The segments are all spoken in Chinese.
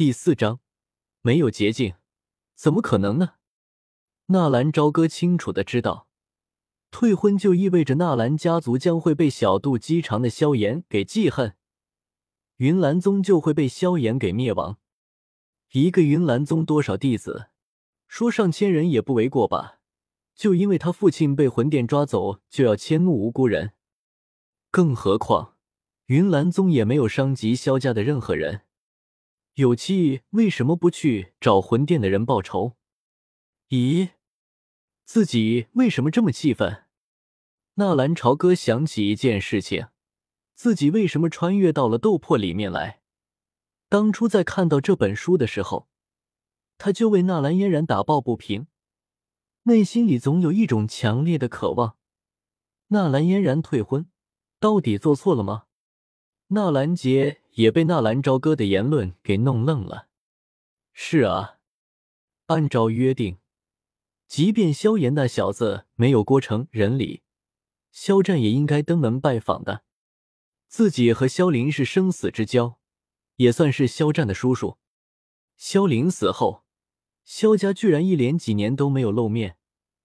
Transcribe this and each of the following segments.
第四章，没有捷径，怎么可能呢？纳兰朝歌清楚的知道，退婚就意味着纳兰家族将会被小肚鸡肠的萧炎给记恨，云岚宗就会被萧炎给灭亡。一个云岚宗多少弟子，说上千人也不为过吧？就因为他父亲被魂殿抓走，就要迁怒无辜人？更何况，云岚宗也没有伤及萧家的任何人。有气为什么不去找魂殿的人报仇？咦？自己为什么这么气愤？纳兰朝歌想起一件事情：自己为什么穿越到了斗破里面来？当初在看到这本书的时候，他就为纳兰嫣然打抱不平，内心里总有一种强烈的渴望。纳兰嫣然退婚，到底做错了吗？纳兰杰也被纳兰朝歌的言论给弄愣了。是啊，按照约定。即便萧炎那小子没有郭成人礼，萧战也应该登门拜访的。自己和萧林是生死之交，也算是萧战的叔叔。萧林死后，萧家居然一连几年都没有露面，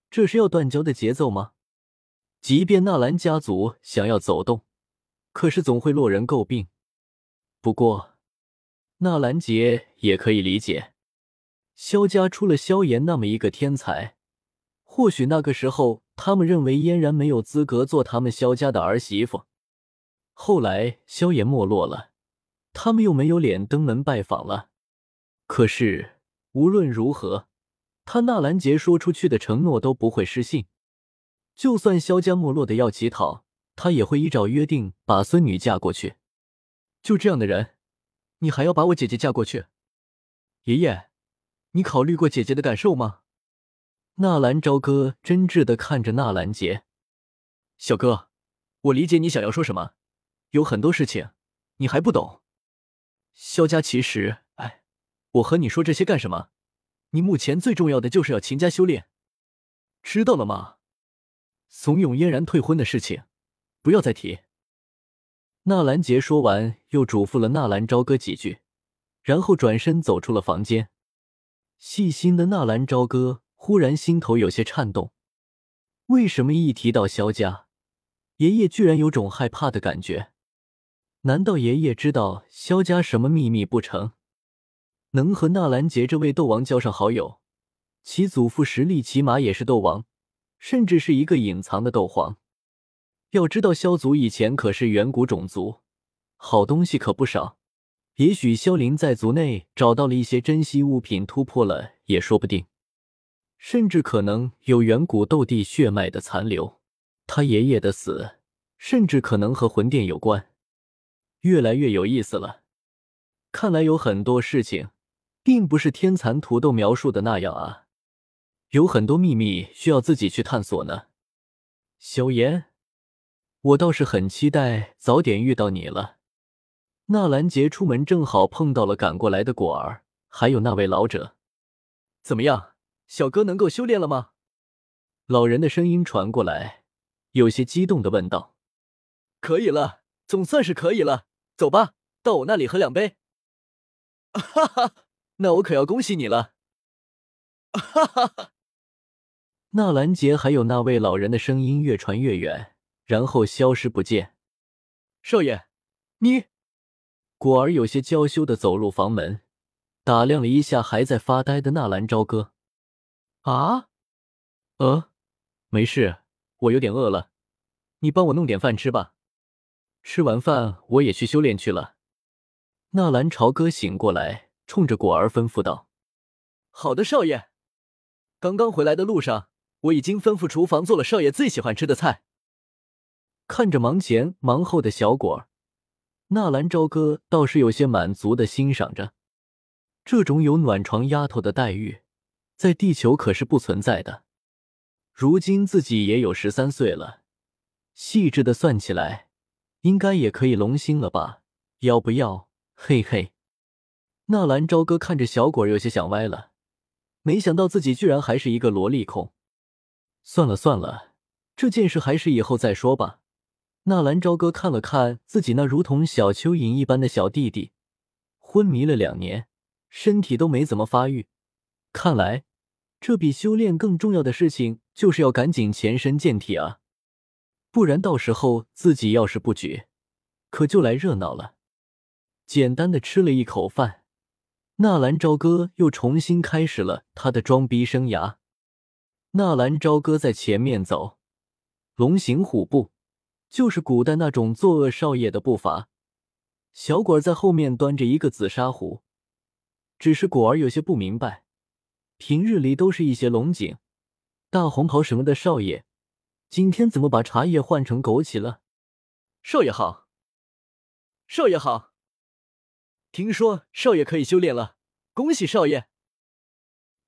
这是要断交的节奏吗？即便纳兰家族想要走动，可是总会落人诟病。不过，纳兰杰也可以理解，萧家出了萧炎那么一个天才。或许那个时候，他们认为嫣然没有资格做他们萧家的儿媳妇。后来萧炎没落了，他们又没有脸登门拜访了。可是无论如何，他纳兰杰说出去的承诺都不会失信。就算萧家没落的要乞讨，他也会依照约定把孙女嫁过去。就这样的人，你还要把我姐姐嫁过去？爷爷，你考虑过姐姐的感受吗？纳兰朝歌真挚的看着纳兰杰，小哥，我理解你想要说什么，有很多事情你还不懂。萧家其实，哎，我和你说这些干什么？你目前最重要的就是要勤加修炼，知道了吗？怂恿嫣然退婚的事情，不要再提。纳兰杰说完，又嘱咐了纳兰朝歌几句，然后转身走出了房间。细心的纳兰朝歌。忽然心头有些颤动，为什么一提到萧家，爷爷居然有种害怕的感觉？难道爷爷知道萧家什么秘密不成？能和纳兰杰这位斗王交上好友，其祖父实力起码也是斗王，甚至是一个隐藏的斗皇。要知道萧族以前可是远古种族，好东西可不少。也许萧林在族内找到了一些珍稀物品，突破了也说不定。甚至可能有远古斗帝血脉的残留，他爷爷的死甚至可能和魂殿有关。越来越有意思了，看来有很多事情并不是天蚕土豆描述的那样啊，有很多秘密需要自己去探索呢。萧炎，我倒是很期待早点遇到你了。纳兰杰出门正好碰到了赶过来的果儿，还有那位老者，怎么样？小哥能够修炼了吗？老人的声音传过来，有些激动的问道：“可以了，总算是可以了。走吧，到我那里喝两杯。”哈哈，那我可要恭喜你了。哈哈哈！纳兰杰还有那位老人的声音越传越远，然后消失不见。少爷，你……果儿有些娇羞的走入房门，打量了一下还在发呆的纳兰朝歌。啊，呃，没事，我有点饿了，你帮我弄点饭吃吧。吃完饭我也去修炼去了。纳兰朝歌醒过来，冲着果儿吩咐道：“好的，少爷。刚刚回来的路上，我已经吩咐厨房做了少爷最喜欢吃的菜。”看着忙前忙后的小果，纳兰朝歌倒是有些满足的欣赏着这种有暖床丫头的待遇。在地球可是不存在的。如今自己也有十三岁了，细致的算起来，应该也可以龙星了吧？要不要？嘿嘿。纳兰朝歌看着小果有些想歪了，没想到自己居然还是一个萝莉控。算了算了，这件事还是以后再说吧。纳兰朝歌看了看自己那如同小蚯蚓一般的小弟弟，昏迷了两年。身体都没怎么发育。看来，这比修炼更重要的事情就是要赶紧强身健体啊！不然到时候自己要是不举，可就来热闹了。简单的吃了一口饭，纳兰朝歌又重新开始了他的装逼生涯。纳兰朝歌在前面走，龙行虎步，就是古代那种作恶少爷的步伐。小果儿在后面端着一个紫砂壶，只是果儿有些不明白。平日里都是一些龙井、大红袍什么的少爷，今天怎么把茶叶换成枸杞了？少爷好，少爷好！听说少爷可以修炼了，恭喜少爷！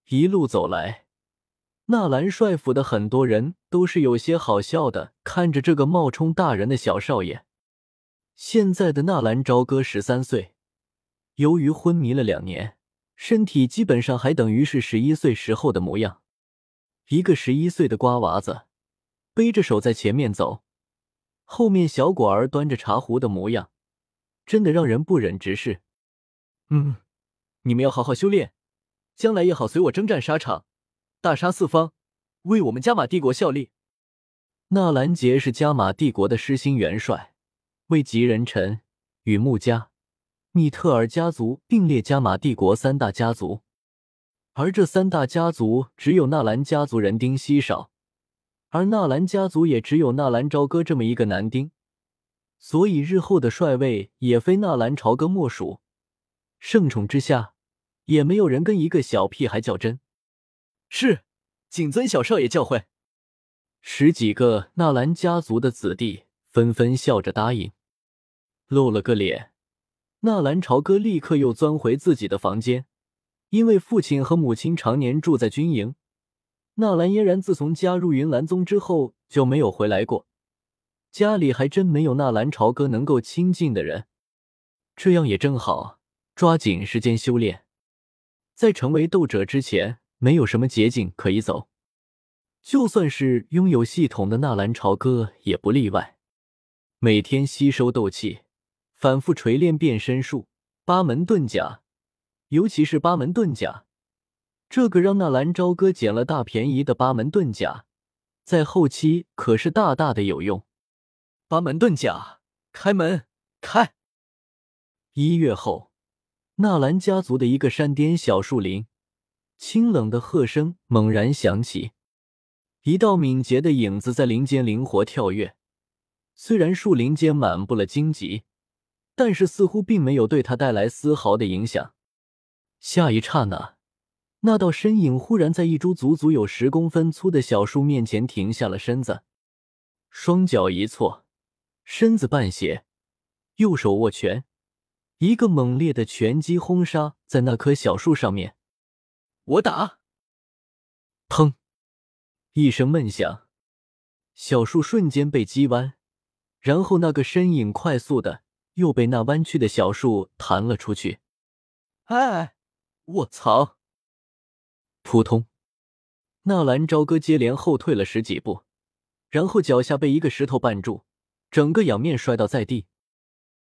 一路走来，纳兰帅府的很多人都是有些好笑的，看着这个冒充大人的小少爷。现在的纳兰朝歌十三岁，由于昏迷了两年。身体基本上还等于是十一岁时候的模样，一个十一岁的瓜娃子，背着手在前面走，后面小果儿端着茶壶的模样，真的让人不忍直视。嗯，你们要好好修炼，将来也好随我征战沙场，大杀四方，为我们加玛帝国效力。纳兰杰是加玛帝国的失心元帅，位极人臣，与穆家。密特尔家族并列加玛帝国三大家族，而这三大家族只有纳兰家族人丁稀少，而纳兰家族也只有纳兰朝歌这么一个男丁，所以日后的帅位也非纳兰朝歌莫属。盛宠之下，也没有人跟一个小屁孩较真。是，谨遵小少爷教诲。十几个纳兰家族的子弟纷纷笑着答应，露了个脸。纳兰朝歌立刻又钻回自己的房间，因为父亲和母亲常年住在军营。纳兰嫣然自从加入云岚宗之后就没有回来过，家里还真没有纳兰朝歌能够亲近的人。这样也正好，抓紧时间修炼，在成为斗者之前，没有什么捷径可以走。就算是拥有系统的纳兰朝歌也不例外，每天吸收斗气。反复锤炼变身术、八门遁甲，尤其是八门遁甲，这个让纳兰朝歌捡了大便宜的八门遁甲，在后期可是大大的有用。八门遁甲，开门开！一月后，纳兰家族的一个山巅小树林，清冷的喝声猛然响起，一道敏捷的影子在林间灵活跳跃。虽然树林间满布了荆棘。但是似乎并没有对他带来丝毫的影响。下一刹那，那道身影忽然在一株足足有十公分粗的小树面前停下了身子，双脚一错，身子半斜，右手握拳，一个猛烈的拳击轰杀在那棵小树上面。我打！砰！一声闷响，小树瞬间被击弯，然后那个身影快速的。又被那弯曲的小树弹了出去。哎，我操！扑通！纳兰朝歌接连后退了十几步，然后脚下被一个石头绊住，整个仰面摔倒在地。